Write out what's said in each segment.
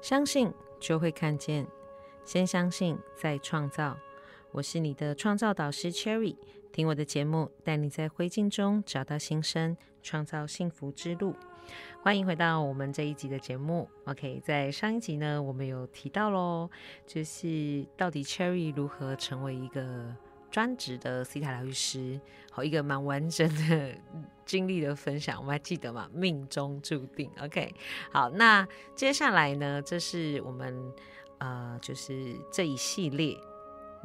相信就会看见，先相信再创造。我是你的创造导师 Cherry，听我的节目，带你在灰烬中找到新生，创造幸福之路。欢迎回到我们这一集的节目。OK，在上一集呢，我们有提到喽，就是到底 Cherry 如何成为一个专职的西塔疗愈师，好一个蛮完整的经历的分享，我们还记得吗？命中注定。OK，好，那接下来呢，这是我们呃，就是这一系列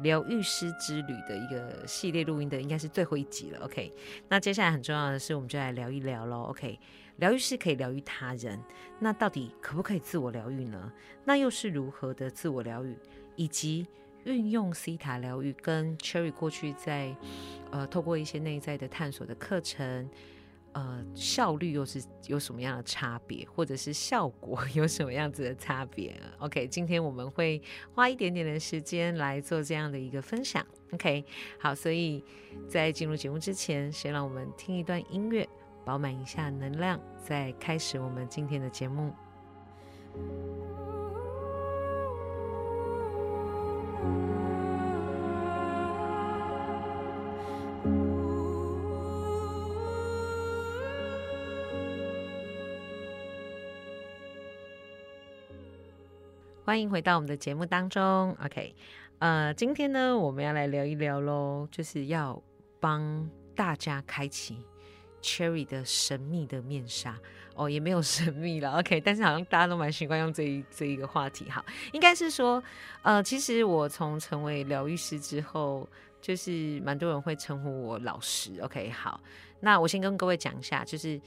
疗愈师之旅的一个系列录音的，应该是最后一集了。OK，那接下来很重要的是，我们就来聊一聊喽。OK。疗愈师可以疗愈他人，那到底可不可以自我疗愈呢？那又是如何的自我疗愈？以及运用西塔疗愈跟 Cherry 过去在呃透过一些内在的探索的课程，呃效率又是有什么样的差别，或者是效果 有什么样子的差别？OK，今天我们会花一点点的时间来做这样的一个分享。OK，好，所以在进入节目之前，先让我们听一段音乐。饱满一下能量，再开始我们今天的节目。欢迎回到我们的节目当中。OK，呃，今天呢，我们要来聊一聊喽，就是要帮大家开启。Cherry 的神秘的面纱哦，也没有神秘了，OK，但是好像大家都蛮习惯用这一这一个话题，好，应该是说，呃，其实我从成为疗愈师之后，就是蛮多人会称呼我老师，OK，好，那我先跟各位讲一下，就是。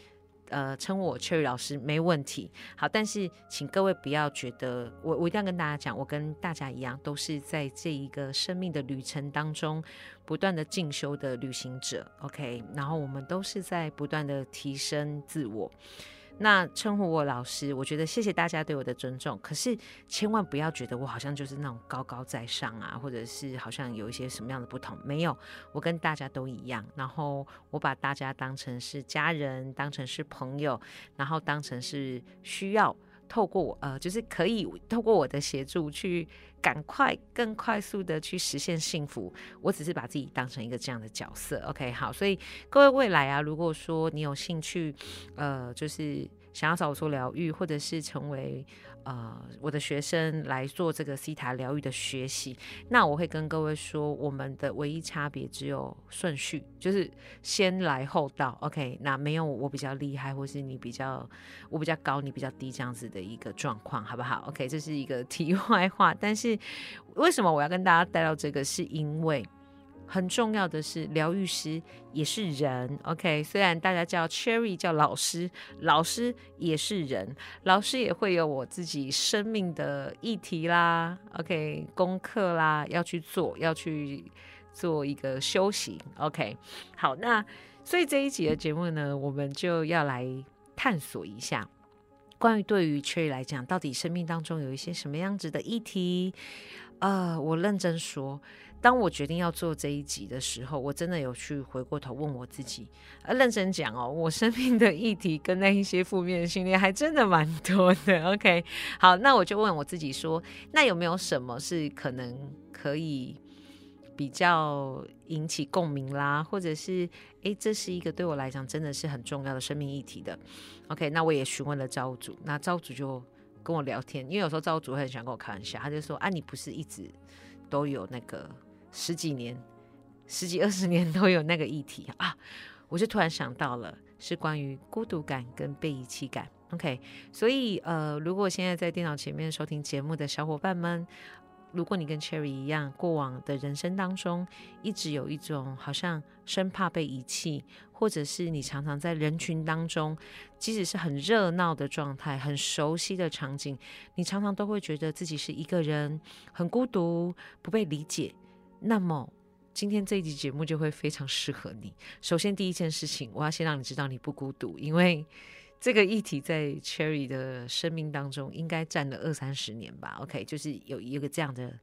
呃，称我 Cherry 老师没问题。好，但是请各位不要觉得我我一定要跟大家讲，我跟大家一样，都是在这一个生命的旅程当中不断的进修的旅行者。OK，然后我们都是在不断的提升自我。那称呼我老师，我觉得谢谢大家对我的尊重。可是千万不要觉得我好像就是那种高高在上啊，或者是好像有一些什么样的不同。没有，我跟大家都一样。然后我把大家当成是家人，当成是朋友，然后当成是需要透过我呃，就是可以透过我的协助去赶快更快速的去实现幸福。我只是把自己当成一个这样的角色。OK，好，所以各位未来啊，如果说你有兴趣，呃，就是。想要找我做疗愈，或者是成为呃我的学生来做这个西塔疗愈的学习，那我会跟各位说，我们的唯一差别只有顺序，就是先来后到。OK，那没有我比较厉害，或是你比较我比较高，你比较低这样子的一个状况，好不好？OK，这是一个题外话。但是为什么我要跟大家带到这个？是因为。很重要的是，疗愈师也是人，OK。虽然大家叫 Cherry 叫老师，老师也是人，老师也会有我自己生命的议题啦，OK，功课啦要去做，要去做一个修行，OK。好，那所以这一集的节目呢，我们就要来探索一下，关于对于 Cherry 来讲，到底生命当中有一些什么样子的议题？呃，我认真说。当我决定要做这一集的时候，我真的有去回过头问我自己，呃，认真讲哦，我生命的议题跟那一些负面的训练还真的蛮多的。OK，好，那我就问我自己说，那有没有什么是可能可以比较引起共鸣啦，或者是诶，这是一个对我来讲真的是很重要的生命议题的？OK，那我也询问了招主，那招主就跟我聊天，因为有时候招主很喜欢跟我开玩笑，他就说啊，你不是一直都有那个。十几年、十几二十年都有那个议题啊，我就突然想到了，是关于孤独感跟被遗弃感。OK，所以呃，如果现在在电脑前面收听节目的小伙伴们，如果你跟 Cherry 一样，过往的人生当中一直有一种好像生怕被遗弃，或者是你常常在人群当中，即使是很热闹的状态、很熟悉的场景，你常常都会觉得自己是一个人，很孤独，不被理解。那么今天这一集节目就会非常适合你。首先，第一件事情，我要先让你知道你不孤独，因为这个议题在 Cherry 的生命当中应该占了二三十年吧。OK，就是有一个这样的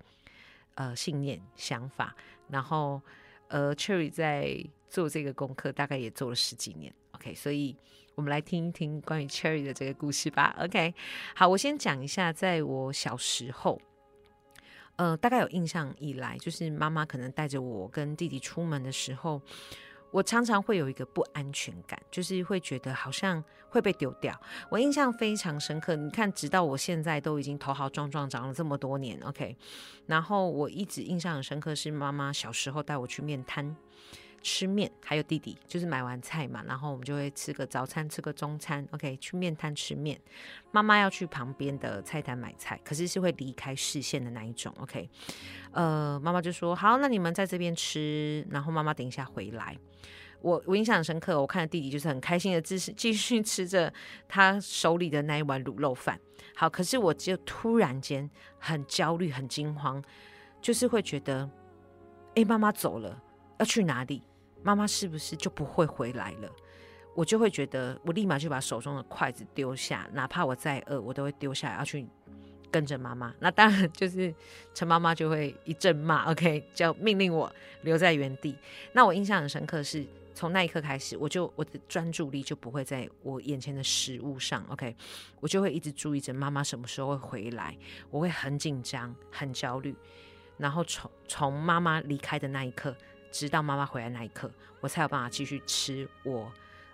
呃信念想法，然后呃 Cherry 在做这个功课大概也做了十几年。OK，所以我们来听一听关于 Cherry 的这个故事吧。OK，好，我先讲一下，在我小时候，呃，大概有印象以来，就是妈妈可能带着我跟弟弟出门的时候。我常常会有一个不安全感，就是会觉得好像会被丢掉。我印象非常深刻，你看，直到我现在都已经头好壮壮，长了这么多年，OK。然后我一直印象很深刻，是妈妈小时候带我去面摊吃面，还有弟弟，就是买完菜嘛，然后我们就会吃个早餐，吃个中餐，OK。去面摊吃面，妈妈要去旁边的菜摊买菜，可是是会离开视线的那一种，OK。呃，妈妈就说好，那你们在这边吃，然后妈妈等一下回来。我我印象很深刻，我看着弟弟就是很开心的继续，继续吃着他手里的那一碗卤肉饭。好，可是我就突然间很焦虑、很惊慌，就是会觉得，哎，妈妈走了，要去哪里？妈妈是不是就不会回来了？我就会觉得，我立马就把手中的筷子丢下，哪怕我再饿，我都会丢下来，要去跟着妈妈。那当然就是陈妈妈就会一阵骂，OK，就命令我留在原地。那我印象很深刻是。从那一刻开始，我就我的专注力就不会在我眼前的食物上，OK，我就会一直注意着妈妈什么时候会回来，我会很紧张、很焦虑，然后从从妈妈离开的那一刻，直到妈妈回来那一刻，我才有办法继续吃我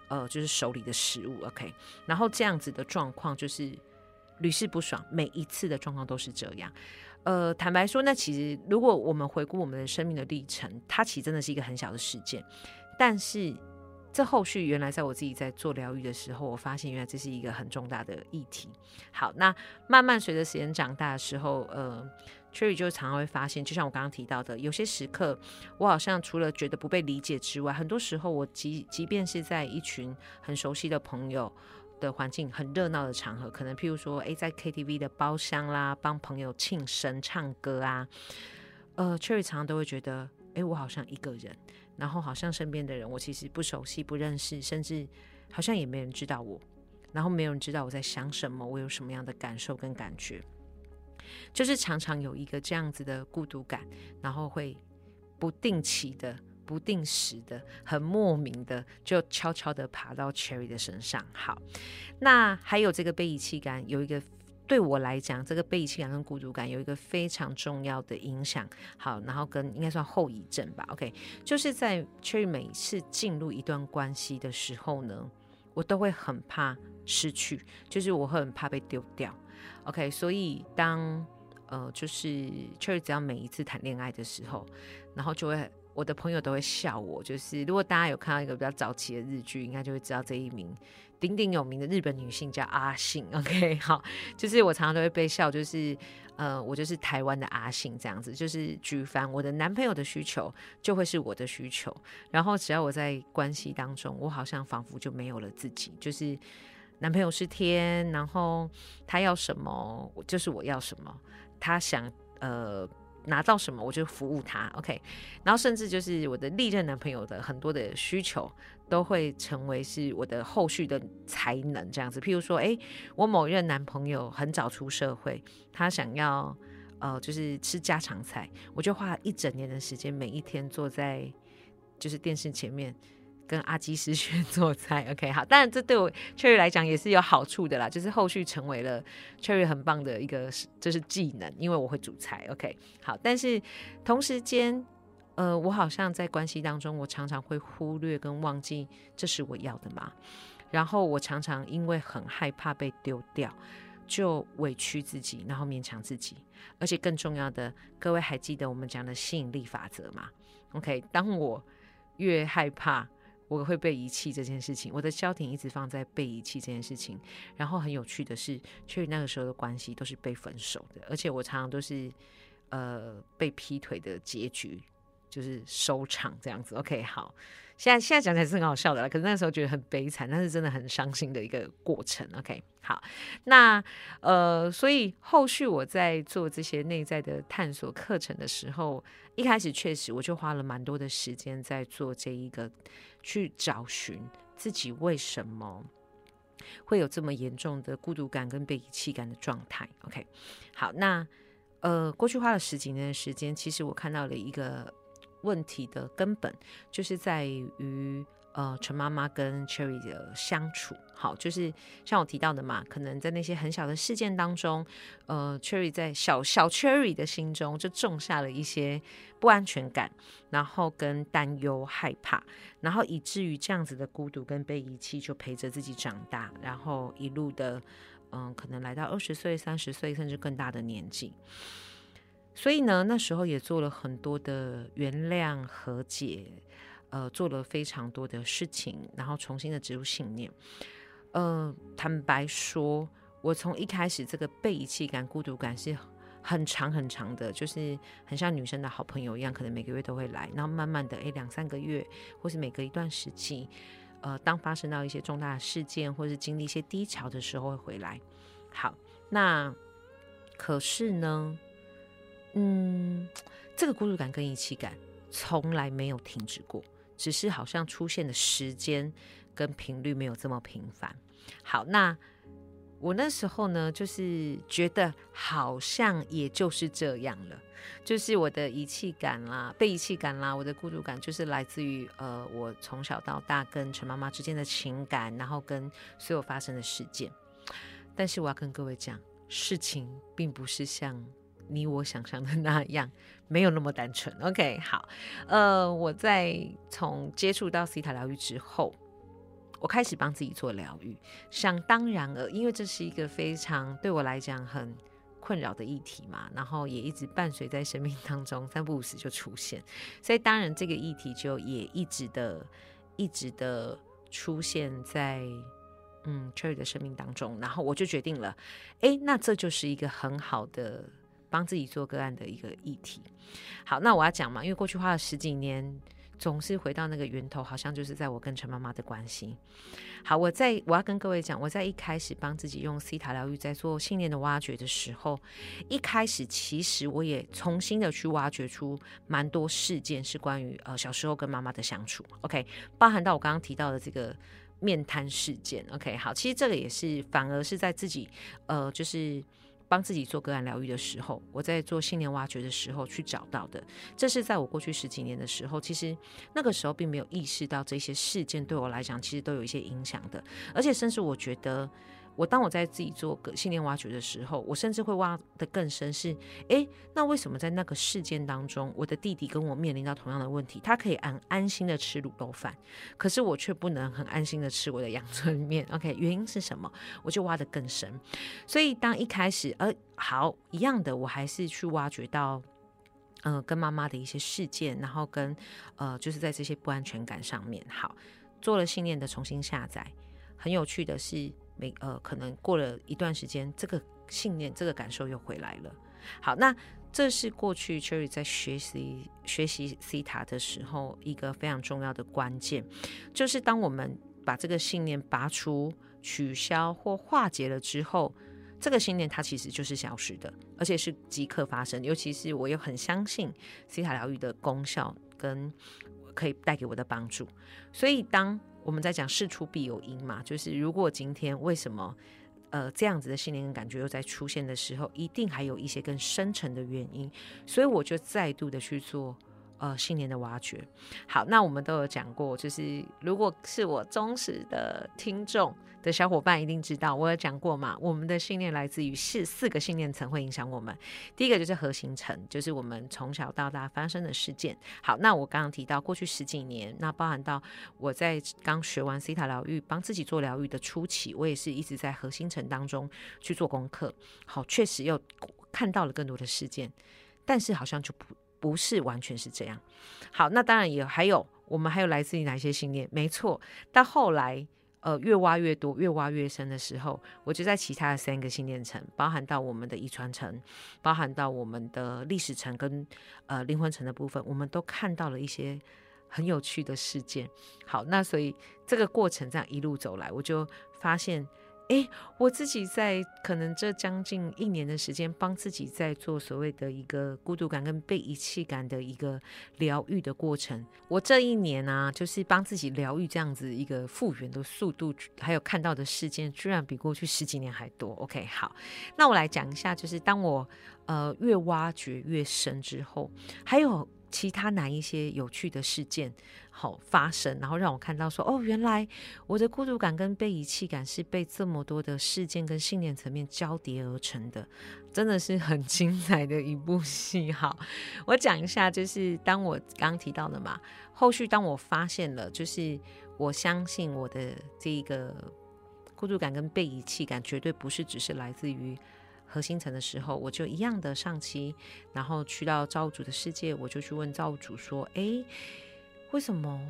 呃就是手里的食物，OK，然后这样子的状况就是屡试不爽，每一次的状况都是这样。呃，坦白说，那其实如果我们回顾我们的生命的历程，它其实真的是一个很小的事件。但是，这后续原来在我自己在做疗愈的时候，我发现原来这是一个很重大的议题。好，那慢慢随着时间长大的时候，呃，Cherry 就常常会发现，就像我刚刚提到的，有些时刻，我好像除了觉得不被理解之外，很多时候我即即便是在一群很熟悉的朋友的环境、很热闹的场合，可能譬如说，诶，在 KTV 的包厢啦，帮朋友庆生、唱歌啊，呃，Cherry 常常都会觉得，诶，我好像一个人。然后好像身边的人我其实不熟悉、不认识，甚至好像也没人知道我，然后没有人知道我在想什么，我有什么样的感受跟感觉，就是常常有一个这样子的孤独感，然后会不定期的、不定时的、很莫名的就悄悄的爬到 Cherry 的身上。好，那还有这个被遗弃感，有一个。对我来讲，这个被遗弃感跟孤独感有一个非常重要的影响。好，然后跟应该算后遗症吧。OK，就是在 Cherry 每次进入一段关系的时候呢，我都会很怕失去，就是我会很怕被丢掉。OK，所以当呃，就是确实只要每一次谈恋爱的时候，然后就会。我的朋友都会笑我，就是如果大家有看到一个比较早期的日剧，应该就会知道这一名鼎鼎有名的日本女性叫阿信。OK，好，就是我常常都会被笑，就是呃，我就是台湾的阿信这样子，就是举凡我的男朋友的需求就会是我的需求，然后只要我在关系当中，我好像仿佛就没有了自己，就是男朋友是天，然后他要什么就是我要什么，他想呃。拿到什么我就服务他，OK，然后甚至就是我的历任男朋友的很多的需求都会成为是我的后续的才能这样子。譬如说，哎，我某一任男朋友很早出社会，他想要呃就是吃家常菜，我就花一整年的时间，每一天坐在就是电视前面。跟阿基师学 做菜，OK，好，当然这对我 Cherry 来讲也是有好处的啦，就是后续成为了 Cherry 很棒的一个就是技能，因为我会煮菜，OK，好，但是同时间，呃，我好像在关系当中，我常常会忽略跟忘记这是我要的嘛，然后我常常因为很害怕被丢掉，就委屈自己，然后勉强自己，而且更重要的，各位还记得我们讲的吸引力法则吗？OK，当我越害怕。我会被遗弃这件事情，我的焦点一直放在被遗弃这件事情。然后很有趣的是，确实那个时候的关系都是被分手的，而且我常常都是呃被劈腿的结局，就是收场这样子。OK，好。现在现在讲起来是很好笑的了，可是那时候觉得很悲惨，但是真的很伤心的一个过程。OK，好，那呃，所以后续我在做这些内在的探索课程的时候，一开始确实我就花了蛮多的时间在做这一个，去找寻自己为什么会有这么严重的孤独感跟被遗弃感的状态。OK，好，那呃，过去花了十几年的时间，其实我看到了一个。问题的根本就是在于，呃，陈妈妈跟 Cherry 的相处，好，就是像我提到的嘛，可能在那些很小的事件当中，呃，Cherry 在小小 Cherry 的心中就种下了一些不安全感，然后跟担忧、害怕，然后以至于这样子的孤独跟被遗弃，就陪着自己长大，然后一路的，嗯，可能来到二十岁、三十岁，甚至更大的年纪。所以呢，那时候也做了很多的原谅、和解。呃，做了非常多的事情，然后重新的植入信念。呃，坦白说，我从一开始这个被遗弃感、孤独感是很长很长的，就是很像女生的好朋友一样，可能每个月都会来。然后慢慢的，哎，两三个月，或是每隔一段时期，呃，当发生到一些重大的事件，或是经历一些低潮的时候会回来。好，那可是呢，嗯，这个孤独感跟遗弃感从来没有停止过。只是好像出现的时间跟频率没有这么频繁。好，那我那时候呢，就是觉得好像也就是这样了，就是我的遗弃感啦、被遗弃感啦、我的孤独感，就是来自于呃，我从小到大跟陈妈妈之间的情感，然后跟所有发生的事件。但是我要跟各位讲，事情并不是像。你我想象的 那样，没有那么单纯。OK，好，呃，我在从接触到西塔疗愈之后，我开始帮自己做疗愈。想当然了，因为这是一个非常对我来讲很困扰的议题嘛，然后也一直伴随在生命当中，三不五时就出现，所以当然这个议题就也一直的、一直的出现在嗯 Cherry 的生命当中。然后我就决定了，哎，那这就是一个很好的。帮自己做个案的一个议题。好，那我要讲嘛，因为过去花了十几年，总是回到那个源头，好像就是在我跟陈妈妈的关系。好，我在我要跟各位讲，我在一开始帮自己用西塔疗愈在做信念的挖掘的时候，一开始其实我也重新的去挖掘出蛮多事件，是关于呃小时候跟妈妈的相处。OK，包含到我刚刚提到的这个面瘫事件。OK，好，其实这个也是反而是在自己呃就是。帮自己做个案疗愈的时候，我在做信念挖掘的时候去找到的，这是在我过去十几年的时候，其实那个时候并没有意识到这些事件对我来讲，其实都有一些影响的，而且甚至我觉得。我当我在自己做个信念挖掘的时候，我甚至会挖的更深，是诶，那为什么在那个事件当中，我的弟弟跟我面临到同样的问题，他可以安安心的吃卤肉饭，可是我却不能很安心的吃我的阳春面？OK，原因是什么？我就挖的更深。所以当一开始，呃，好一样的，我还是去挖掘到，嗯，跟妈妈的一些事件，然后跟呃，就是在这些不安全感上面，好做了信念的重新下载。很有趣的是。每呃，可能过了一段时间，这个信念、这个感受又回来了。好，那这是过去 Cherry 在学习学习 C 塔的时候一个非常重要的关键，就是当我们把这个信念拔除、取消或化解了之后，这个信念它其实就是消失的，而且是即刻发生。尤其是我又很相信 C 塔疗愈的功效跟可以带给我的帮助，所以当。我们在讲事出必有因嘛，就是如果今天为什么呃这样子的信念跟感觉又在出现的时候，一定还有一些更深层的原因，所以我就再度的去做呃信念的挖掘。好，那我们都有讲过，就是如果是我忠实的听众。的小伙伴一定知道，我有讲过嘛。我们的信念来自于四四个信念层会影响我们。第一个就是核心层，就是我们从小到大发生的事件。好，那我刚刚提到过去十几年，那包含到我在刚学完西塔疗愈，帮自己做疗愈的初期，我也是一直在核心层当中去做功课。好，确实又看到了更多的事件，但是好像就不不是完全是这样。好，那当然也还有，我们还有来自于哪些信念？没错，到后来。呃，越挖越多，越挖越深的时候，我就在其他的三个信念层，包含到我们的遗传层，包含到我们的历史层跟呃灵魂层的部分，我们都看到了一些很有趣的事件。好，那所以这个过程这样一路走来，我就发现。哎，我自己在可能这将近一年的时间，帮自己在做所谓的一个孤独感跟被遗弃感的一个疗愈的过程。我这一年啊，就是帮自己疗愈这样子一个复原的速度，还有看到的事件，居然比过去十几年还多。OK，好，那我来讲一下，就是当我呃越挖掘越深之后，还有其他哪一些有趣的事件好发生，然后让我看到说，哦，原来我的孤独感跟被遗弃感是被这么多的事件跟信念层面交叠而成的，真的是很精彩的一部戏。好，我讲一下，就是当我刚提到的嘛，后续当我发现了，就是我相信我的这一个孤独感跟被遗弃感，绝对不是只是来自于。核心层的时候，我就一样的上期，然后去到造物主的世界，我就去问造物主说：“哎，为什么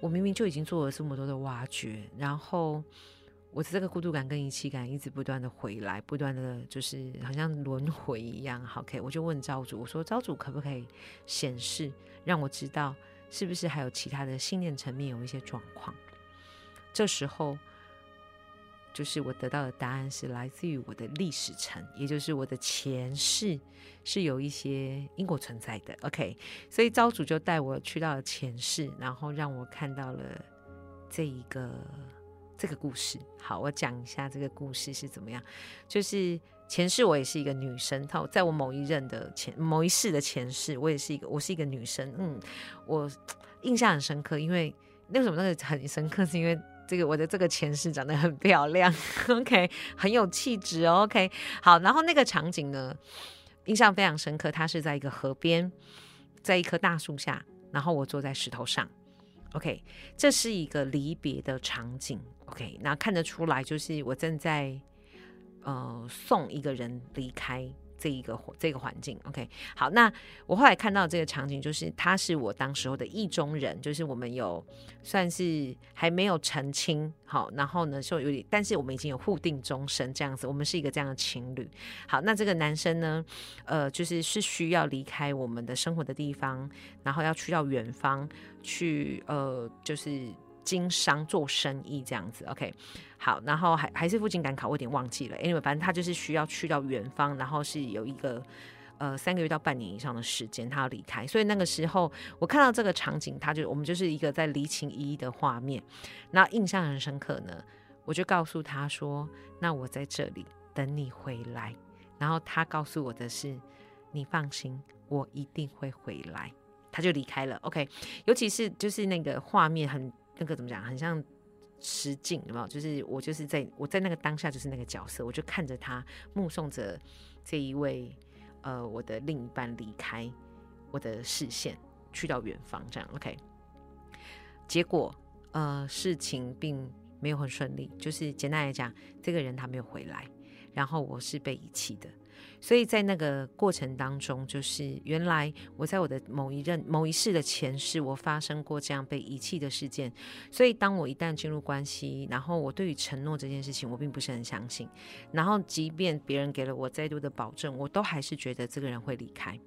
我明明就已经做了这么多的挖掘，然后我的这个孤独感跟遗弃感一直不断的回来，不断的就是好像轮回一样。”OK，我就问造物主，我说：“造物主可不可以显示让我知道，是不是还有其他的信念层面有一些状况？”这时候。就是我得到的答案是来自于我的历史层，也就是我的前世是有一些因果存在的。OK，所以招主就带我去到了前世，然后让我看到了这一个这个故事。好，我讲一下这个故事是怎么样。就是前世我也是一个女生，她在我某一任的前某一世的前世，我也是一个我是一个女生。嗯，我 印象很深刻，因为为什么那个很深刻，是因为。这个我的这个前世长得很漂亮，OK，很有气质，OK，好，然后那个场景呢，印象非常深刻，它是在一个河边，在一棵大树下，然后我坐在石头上，OK，这是一个离别的场景，OK，那看得出来就是我正在呃送一个人离开。这一个这个环境，OK，好，那我后来看到这个场景，就是他是我当时候的意中人，就是我们有算是还没有成亲，好，然后呢就有点，但是我们已经有互定终身这样子，我们是一个这样的情侣。好，那这个男生呢，呃，就是是需要离开我们的生活的地方，然后要去到远方去，呃，就是。经商做生意这样子，OK，好，然后还还是附近赶考，我有点忘记了。Anyway，反正他就是需要去到远方，然后是有一个呃三个月到半年以上的时间，他要离开。所以那个时候我看到这个场景，他就我们就是一个在离情依依的画面，那印象很深刻呢。我就告诉他说：“那我在这里等你回来。”然后他告诉我的是：“你放心，我一定会回来。”他就离开了。OK，尤其是就是那个画面很。那个怎么讲？很像实境，有没有？就是我就是在我在那个当下就是那个角色，我就看着他目送着这一位呃我的另一半离开我的视线，去到远方这样。OK，结果呃事情并没有很顺利，就是简单来讲，这个人他没有回来，然后我是被遗弃的。所以在那个过程当中，就是原来我在我的某一任、某一世的前世，我发生过这样被遗弃的事件。所以当我一旦进入关系，然后我对于承诺这件事情，我并不是很相信。然后即便别人给了我再多的保证，我都还是觉得这个人会离开。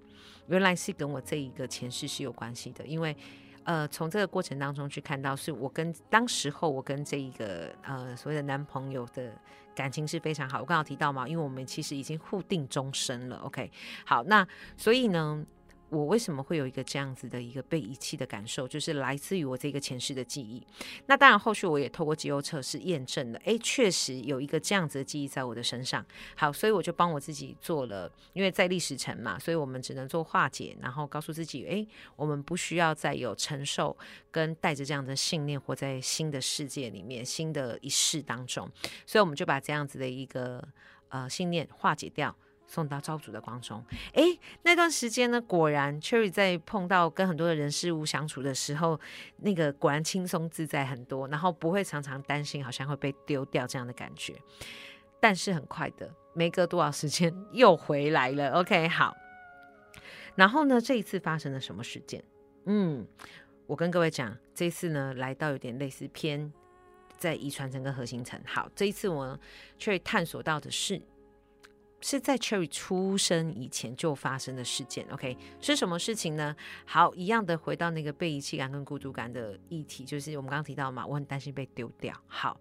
原来是跟我这一个前世是有关系的，因为。呃，从这个过程当中去看到，是我跟当时候我跟这一个呃所谓的男朋友的感情是非常好。我刚刚提到嘛，因为我们其实已经互定终身了。OK，好，那所以呢。我为什么会有一个这样子的一个被遗弃的感受，就是来自于我这个前世的记忆。那当然，后续我也透过肌肉测试验证了，哎，确实有一个这样子的记忆在我的身上。好，所以我就帮我自己做了，因为在历史层嘛，所以我们只能做化解，然后告诉自己，哎，我们不需要再有承受跟带着这样的信念活在新的世界里面，新的一世当中。所以我们就把这样子的一个呃信念化解掉。送到造主的光中，哎，那段时间呢，果然 Cherry 在碰到跟很多的人事物相处的时候，那个果然轻松自在很多，然后不会常常担心好像会被丢掉这样的感觉。但是很快的，没隔多少时间又回来了。OK，好。然后呢，这一次发生了什么事件？嗯，我跟各位讲，这次呢来到有点类似偏在遗传层跟核心层。好，这一次我 Cherry 探索到的是。是在 Cherry 出生以前就发生的事件，OK？是什么事情呢？好，一样的回到那个被遗弃感跟孤独感的议题，就是我们刚刚提到嘛，我很担心被丢掉。好，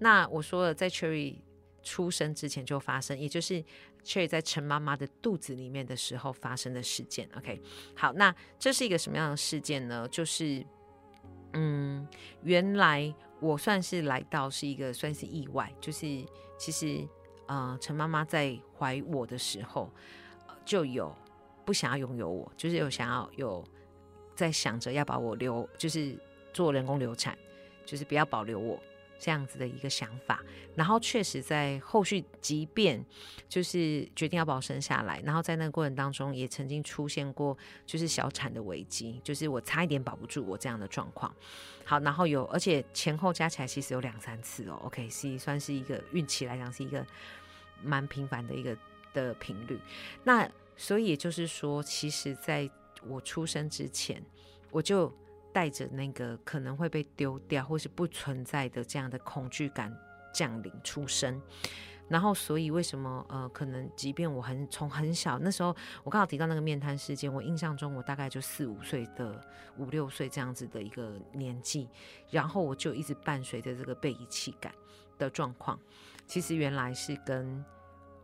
那我说了，在 Cherry 出生之前就发生，也就是 Cherry 在陈妈妈的肚子里面的时候发生的事件，OK？好，那这是一个什么样的事件呢？就是，嗯，原来我算是来到是一个算是意外，就是其实。呃，陈妈妈在怀我的时候，就有不想要拥有我，就是有想要有在想着要把我留，就是做人工流产，就是不要保留我。这样子的一个想法，然后确实在后续，即便就是决定要把我生下来，然后在那个过程当中，也曾经出现过就是小产的危机，就是我差一点保不住我这样的状况。好，然后有，而且前后加起来其实有两三次哦。OK，是算是一个运气来讲是一个蛮频繁的一个的频率。那所以也就是说，其实在我出生之前，我就。带着那个可能会被丢掉或是不存在的这样的恐惧感降临出生，然后所以为什么呃可能即便我很从很小那时候我刚好提到那个面瘫事件，我印象中我大概就四五岁的五六岁这样子的一个年纪，然后我就一直伴随着这个被遗弃感的状况，其实原来是跟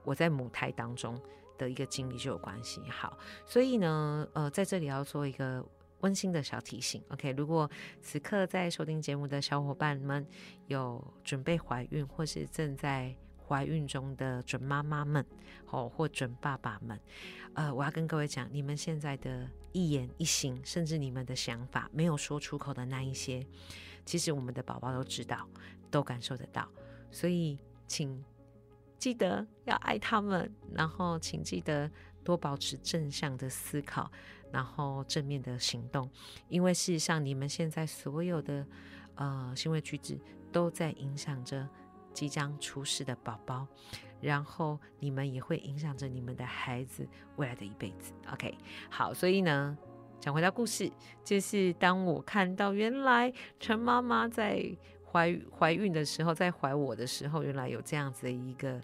我在母胎当中的一个经历就有关系。好，所以呢呃在这里要做一个。温馨的小提醒，OK。如果此刻在收听节目的小伙伴们有准备怀孕或是正在怀孕中的准妈妈们，哦，或准爸爸们，呃，我要跟各位讲，你们现在的一言一行，甚至你们的想法没有说出口的那一些，其实我们的宝宝都知道，都感受得到。所以，请记得要爱他们，然后请记得多保持正向的思考。然后正面的行动，因为事实上你们现在所有的呃行为举止都在影响着即将出世的宝宝，然后你们也会影响着你们的孩子未来的一辈子。OK，好，所以呢，讲回到故事，就是当我看到原来陈妈妈在怀怀孕的时候，在怀我的时候，原来有这样子的一个。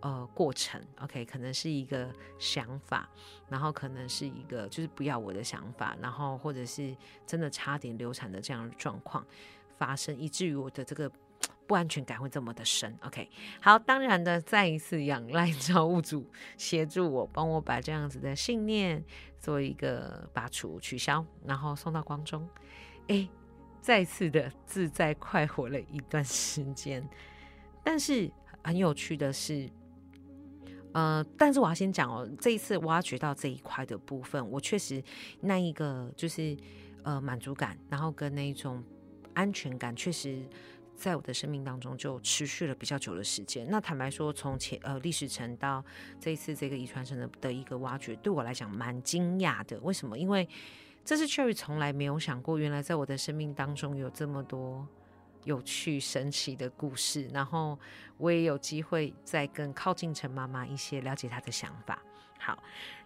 呃，过程，OK，可能是一个想法，然后可能是一个就是不要我的想法，然后或者是真的差点流产的这样的状况发生，以至于我的这个不安全感会这么的深，OK。好，当然的，再一次仰赖造物主协助我，帮我把这样子的信念做一个拔除、取消，然后送到光中，哎，再次的自在快活了一段时间。但是很有趣的是。呃，但是我要先讲哦，这一次挖掘到这一块的部分，我确实那一个就是呃满足感，然后跟那一种安全感，确实在我的生命当中就持续了比较久的时间。那坦白说，从前呃历史层到这一次这个遗传层的的一个挖掘，对我来讲蛮惊讶的。为什么？因为这是 Cherry 从来没有想过，原来在我的生命当中有这么多。有趣神奇的故事，然后我也有机会再更靠近陈妈妈一些，了解她的想法。好，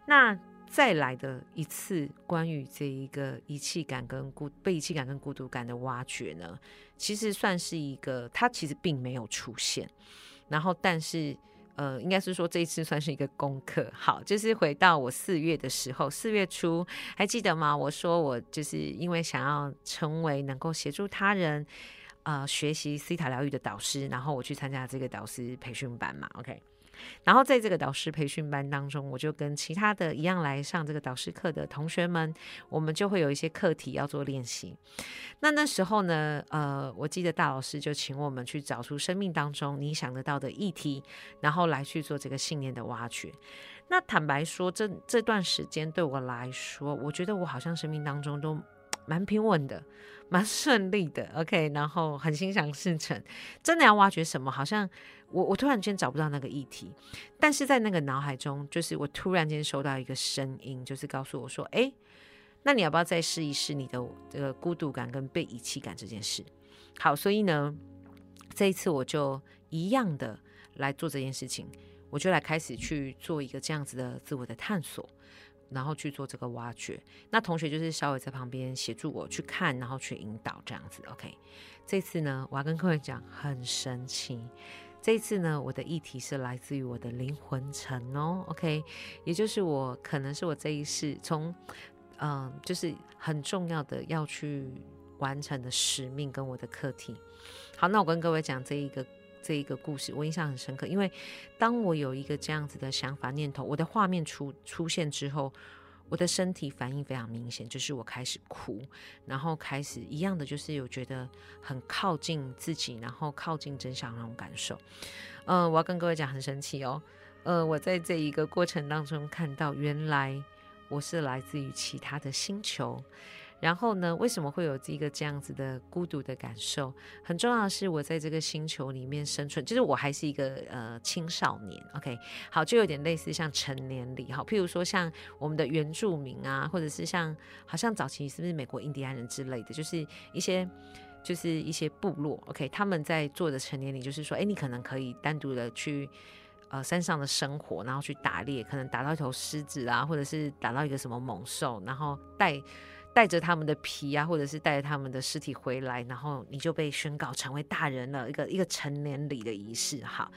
那再来的一次关于这一个遗弃感跟孤被遗弃感跟孤独感的挖掘呢，其实算是一个，它其实并没有出现。然后，但是呃，应该是说这一次算是一个功课。好，就是回到我四月的时候，四月初还记得吗？我说我就是因为想要成为能够协助他人。呃，学习西塔疗愈的导师，然后我去参加这个导师培训班嘛，OK。然后在这个导师培训班当中，我就跟其他的一样来上这个导师课的同学们，我们就会有一些课题要做练习。那那时候呢，呃，我记得大老师就请我们去找出生命当中你想得到的议题，然后来去做这个信念的挖掘。那坦白说，这这段时间对我来说，我觉得我好像生命当中都。蛮平稳的，蛮顺利的，OK，然后很心想事成。真的要挖掘什么？好像我我突然间找不到那个议题，但是在那个脑海中，就是我突然间收到一个声音，就是告诉我说：“哎，那你要不要再试一试你的这个孤独感跟被遗弃感这件事？”好，所以呢，这一次我就一样的来做这件事情，我就来开始去做一个这样子的自我的探索。然后去做这个挖掘，那同学就是稍微在旁边协助我去看，然后去引导这样子。OK，这次呢，我要跟各位讲很神奇。这次呢，我的议题是来自于我的灵魂层哦。OK，也就是我可能是我这一世从嗯，就是很重要的要去完成的使命跟我的课题。好，那我跟各位讲这一个。这一个故事我印象很深刻，因为当我有一个这样子的想法念头，我的画面出出现之后，我的身体反应非常明显，就是我开始哭，然后开始一样的就是有觉得很靠近自己，然后靠近真相那种感受。嗯，我要跟各位讲很神奇哦，呃，我在这一个过程当中看到，原来我是来自于其他的星球。然后呢，为什么会有一个这样子的孤独的感受？很重要的是，我在这个星球里面生存，就是我还是一个呃青少年。OK，好，就有点类似像成年礼，好，譬如说像我们的原住民啊，或者是像好像早期是不是美国印第安人之类的，就是一些就是一些部落。OK，他们在做的成年礼，就是说，哎，你可能可以单独的去呃山上的生活，然后去打猎，可能打到一头狮子啊，或者是打到一个什么猛兽，然后带。带着他们的皮啊，或者是带着他们的尸体回来，然后你就被宣告成为大人了，一个一个成年礼的仪式。哈，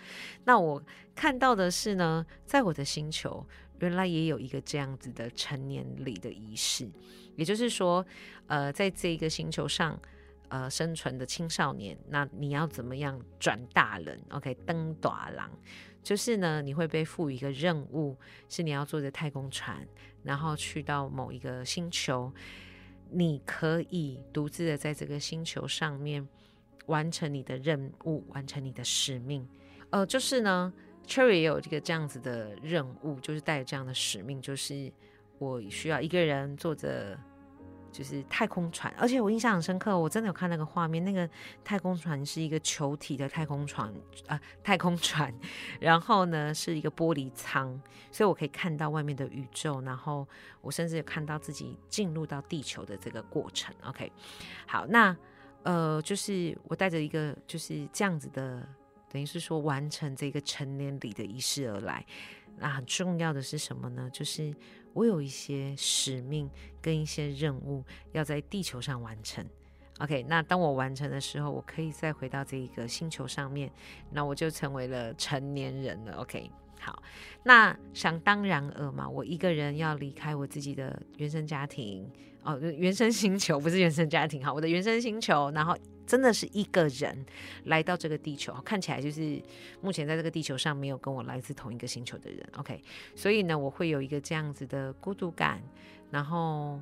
那我看到的是呢，在我的星球原来也有一个这样子的成年礼的仪式，也就是说，呃，在这一个星球上，呃，生存的青少年，那你要怎么样转大人？OK，登大郎，就是呢，你会被赋予一个任务，是你要坐着太空船，然后去到某一个星球。你可以独自的在这个星球上面完成你的任务，完成你的使命。呃，就是呢，Cherry 也有这个这样子的任务，就是带着这样的使命，就是我需要一个人坐着。就是太空船，而且我印象很深刻，我真的有看那个画面，那个太空船是一个球体的太空船啊，太空船，然后呢是一个玻璃舱，所以我可以看到外面的宇宙，然后我甚至有看到自己进入到地球的这个过程。OK，好，那呃，就是我带着一个就是这样子的，等于是说完成这个成年礼的仪式而来。那很重要的是什么呢？就是我有一些使命跟一些任务要在地球上完成。OK，那当我完成的时候，我可以再回到这一个星球上面，那我就成为了成年人了。OK，好，那想当然尔嘛，我一个人要离开我自己的原生家庭哦，原生星球不是原生家庭哈，我的原生星球，然后。真的是一个人来到这个地球，看起来就是目前在这个地球上没有跟我来自同一个星球的人。OK，所以呢，我会有一个这样子的孤独感，然后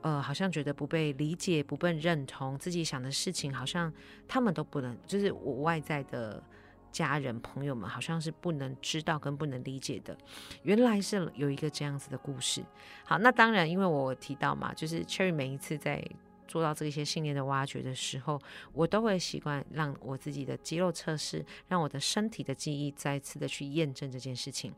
呃，好像觉得不被理解、不被认同，自己想的事情好像他们都不能，就是我外在的家人朋友们好像是不能知道跟不能理解的。原来是有一个这样子的故事。好，那当然，因为我提到嘛，就是 Cherry 每一次在。做到这些信念的挖掘的时候，我都会习惯让我自己的肌肉测试，让我的身体的记忆再次的去验证这件事情。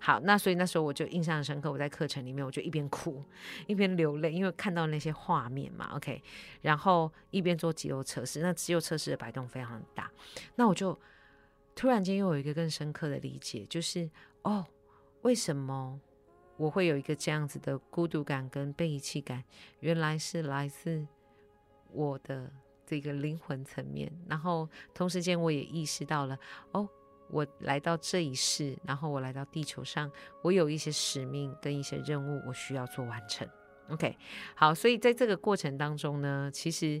好，那所以那时候我就印象很深刻，我在课程里面我就一边哭一边流泪，因为看到那些画面嘛。OK，然后一边做肌肉测试，那肌肉测试的摆动非常大，那我就突然间又有一个更深刻的理解，就是哦，为什么我会有一个这样子的孤独感跟被遗弃感？原来是来自。我的这个灵魂层面，然后同时间我也意识到了，哦，我来到这一世，然后我来到地球上，我有一些使命跟一些任务，我需要做完成。OK，好，所以在这个过程当中呢，其实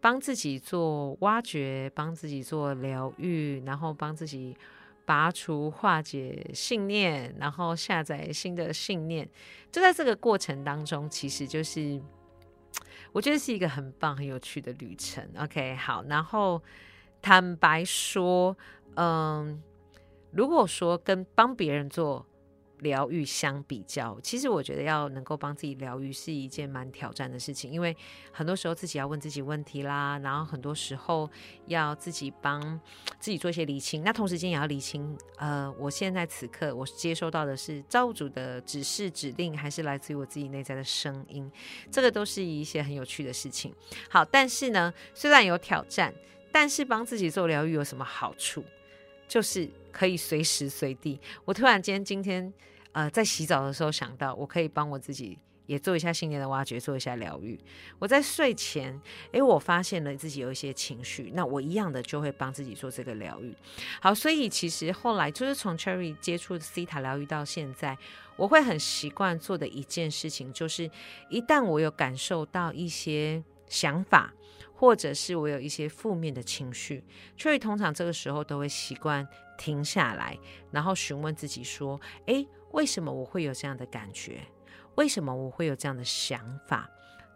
帮自己做挖掘，帮自己做疗愈，然后帮自己拔除化解信念，然后下载新的信念，就在这个过程当中，其实就是。我觉得是一个很棒、很有趣的旅程。OK，好，然后坦白说，嗯，如果说跟帮别人做。疗愈相比较，其实我觉得要能够帮自己疗愈是一件蛮挑战的事情，因为很多时候自己要问自己问题啦，然后很多时候要自己帮自己做一些理清，那同时间也要理清，呃，我现在此刻我接收到的是造物主的指示指令，还是来自于我自己内在的声音，这个都是一些很有趣的事情。好，但是呢，虽然有挑战，但是帮自己做疗愈有什么好处？就是可以随时随地。我突然间今天，呃，在洗澡的时候想到，我可以帮我自己也做一下信念的挖掘，做一下疗愈。我在睡前，诶，我发现了自己有一些情绪，那我一样的就会帮自己做这个疗愈。好，所以其实后来就是从 Cherry 接触 C 塔疗愈到现在，我会很习惯做的一件事情，就是一旦我有感受到一些想法。或者是我有一些负面的情绪，所以通常这个时候都会习惯停下来，然后询问自己说：“诶，为什么我会有这样的感觉？为什么我会有这样的想法？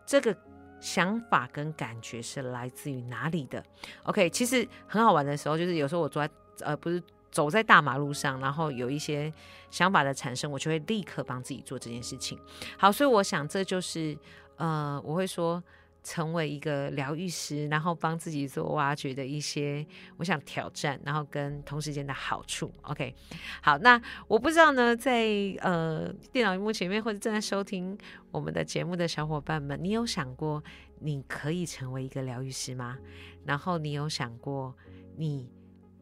这个想法跟感觉是来自于哪里的？”OK，其实很好玩的时候，就是有时候我坐在呃，不是走在大马路上，然后有一些想法的产生，我就会立刻帮自己做这件事情。好，所以我想这就是呃，我会说。成为一个疗愈师，然后帮自己做挖掘的一些，我想挑战，然后跟同时间的好处。OK，好，那我不知道呢，在呃电脑荧幕前面或者正在收听我们的节目的小伙伴们，你有想过你可以成为一个疗愈师吗？然后你有想过你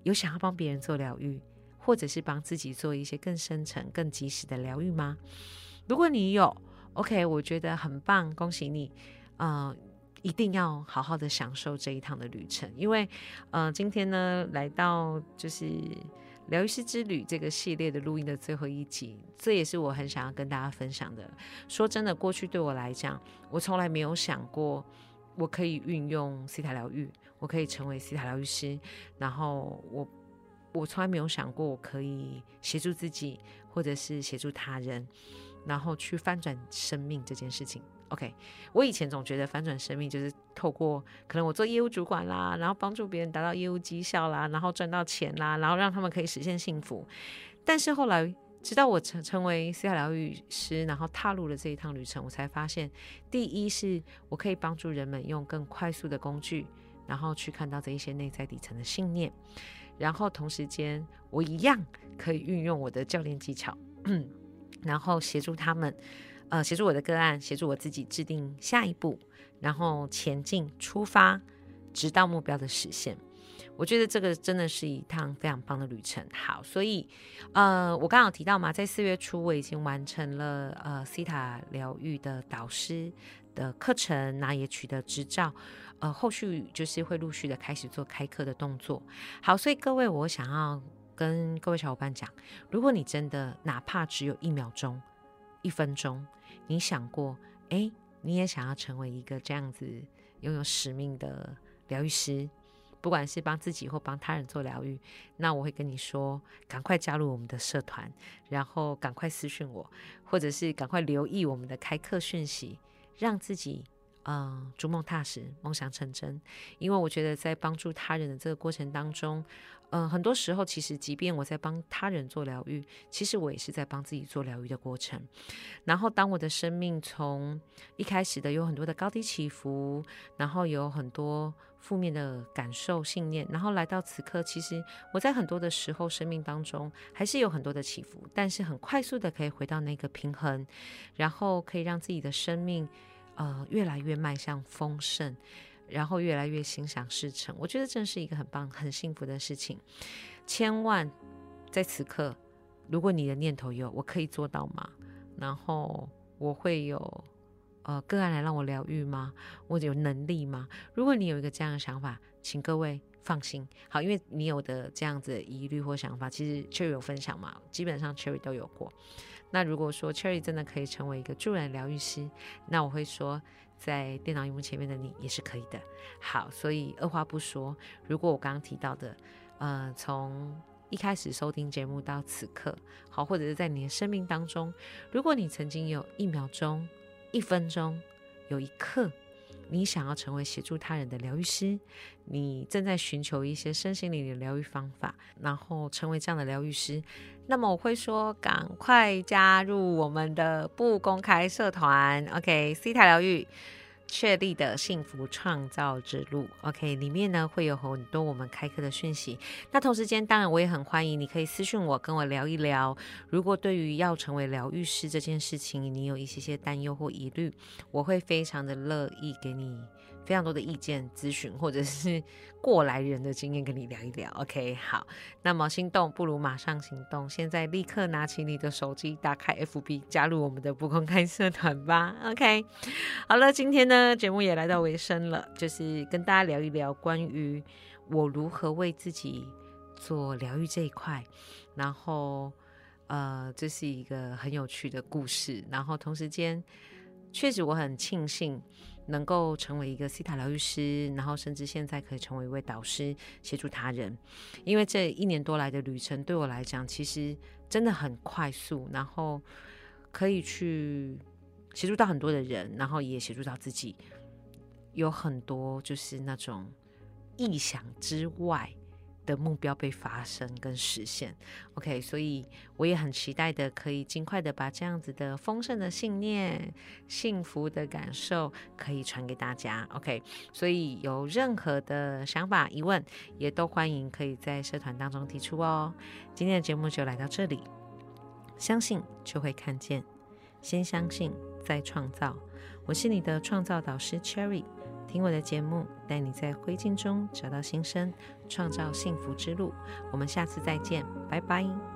有想要帮别人做疗愈，或者是帮自己做一些更深层、更及时的疗愈吗？如果你有，OK，我觉得很棒，恭喜你，嗯。一定要好好的享受这一趟的旅程，因为，呃，今天呢来到就是疗愈师之旅这个系列的录音的最后一集，这也是我很想要跟大家分享的。说真的，过去对我来讲，我从来没有想过我可以运用西塔疗愈，我可以成为西塔疗愈师，然后我我从来没有想过我可以协助自己，或者是协助他人，然后去翻转生命这件事情。OK，我以前总觉得反转生命就是透过可能我做业务主管啦，然后帮助别人达到业务绩效啦，然后赚到钱啦，然后让他们可以实现幸福。但是后来，直到我成成为私下疗愈师，然后踏入了这一趟旅程，我才发现，第一是我可以帮助人们用更快速的工具，然后去看到这一些内在底层的信念，然后同时间我一样可以运用我的教练技巧，然后协助他们。呃，协助我的个案，协助我自己制定下一步，然后前进出发，直到目标的实现。我觉得这个真的是一趟非常棒的旅程。好，所以呃，我刚刚有提到嘛，在四月初我已经完成了呃西塔疗愈的导师的课程，那也取得执照，呃，后续就是会陆续的开始做开课的动作。好，所以各位，我想要跟各位小伙伴讲，如果你真的哪怕只有一秒钟、一分钟，你想过，哎，你也想要成为一个这样子拥有使命的疗愈师，不管是帮自己或帮他人做疗愈，那我会跟你说，赶快加入我们的社团，然后赶快私讯我，或者是赶快留意我们的开课讯息，让自己。嗯，逐梦踏实，梦想成真。因为我觉得在帮助他人的这个过程当中，嗯，很多时候其实，即便我在帮他人做疗愈，其实我也是在帮自己做疗愈的过程。然后，当我的生命从一开始的有很多的高低起伏，然后有很多负面的感受、信念，然后来到此刻，其实我在很多的时候生命当中还是有很多的起伏，但是很快速的可以回到那个平衡，然后可以让自己的生命。呃，越来越迈向丰盛，然后越来越心想事成。我觉得这是一个很棒、很幸福的事情。千万在此刻，如果你的念头有“我可以做到吗？”然后我会有呃个案来让我疗愈吗？我有能力吗？如果你有一个这样的想法，请各位放心。好，因为你有的这样子的疑虑或想法，其实 Cherry 有分享嘛，基本上 Cherry 都有过。那如果说 Cherry 真的可以成为一个助人疗愈师，那我会说，在电脑荧幕前面的你也是可以的。好，所以二话不说，如果我刚刚提到的，呃，从一开始收听节目到此刻，好，或者是在你的生命当中，如果你曾经有一秒钟、一分钟、有一刻。你想要成为协助他人的疗愈师，你正在寻求一些身心灵的疗愈方法，然后成为这样的疗愈师，那么我会说，赶快加入我们的不公开社团，OK？C 台疗愈。确立的幸福创造之路，OK，里面呢会有很多我们开课的讯息。那同时间，当然我也很欢迎你可以私讯我，跟我聊一聊。如果对于要成为疗愈师这件事情，你有一些些担忧或疑虑，我会非常的乐意给你。非常多的意见咨询，或者是 过来人的经验跟你聊一聊。OK，好，那么心动不如马上行动，现在立刻拿起你的手机，打开 FB，加入我们的不公开社团吧。OK，好了，今天呢节目也来到尾声了，就是跟大家聊一聊关于我如何为自己做疗愈这一块，然后呃，这是一个很有趣的故事，然后同时间确实我很庆幸。能够成为一个西塔疗愈师，然后甚至现在可以成为一位导师，协助他人。因为这一年多来的旅程，对我来讲其实真的很快速，然后可以去协助到很多的人，然后也协助到自己，有很多就是那种意想之外的目标被发生跟实现，OK，所以我也很期待的，可以尽快的把这样子的丰盛的信念、幸福的感受可以传给大家，OK，所以有任何的想法、疑问，也都欢迎可以在社团当中提出哦。今天的节目就来到这里，相信就会看见，先相信再创造。我是你的创造导师 Cherry。听我的节目，带你在灰烬中找到新生，创造幸福之路。我们下次再见，拜拜。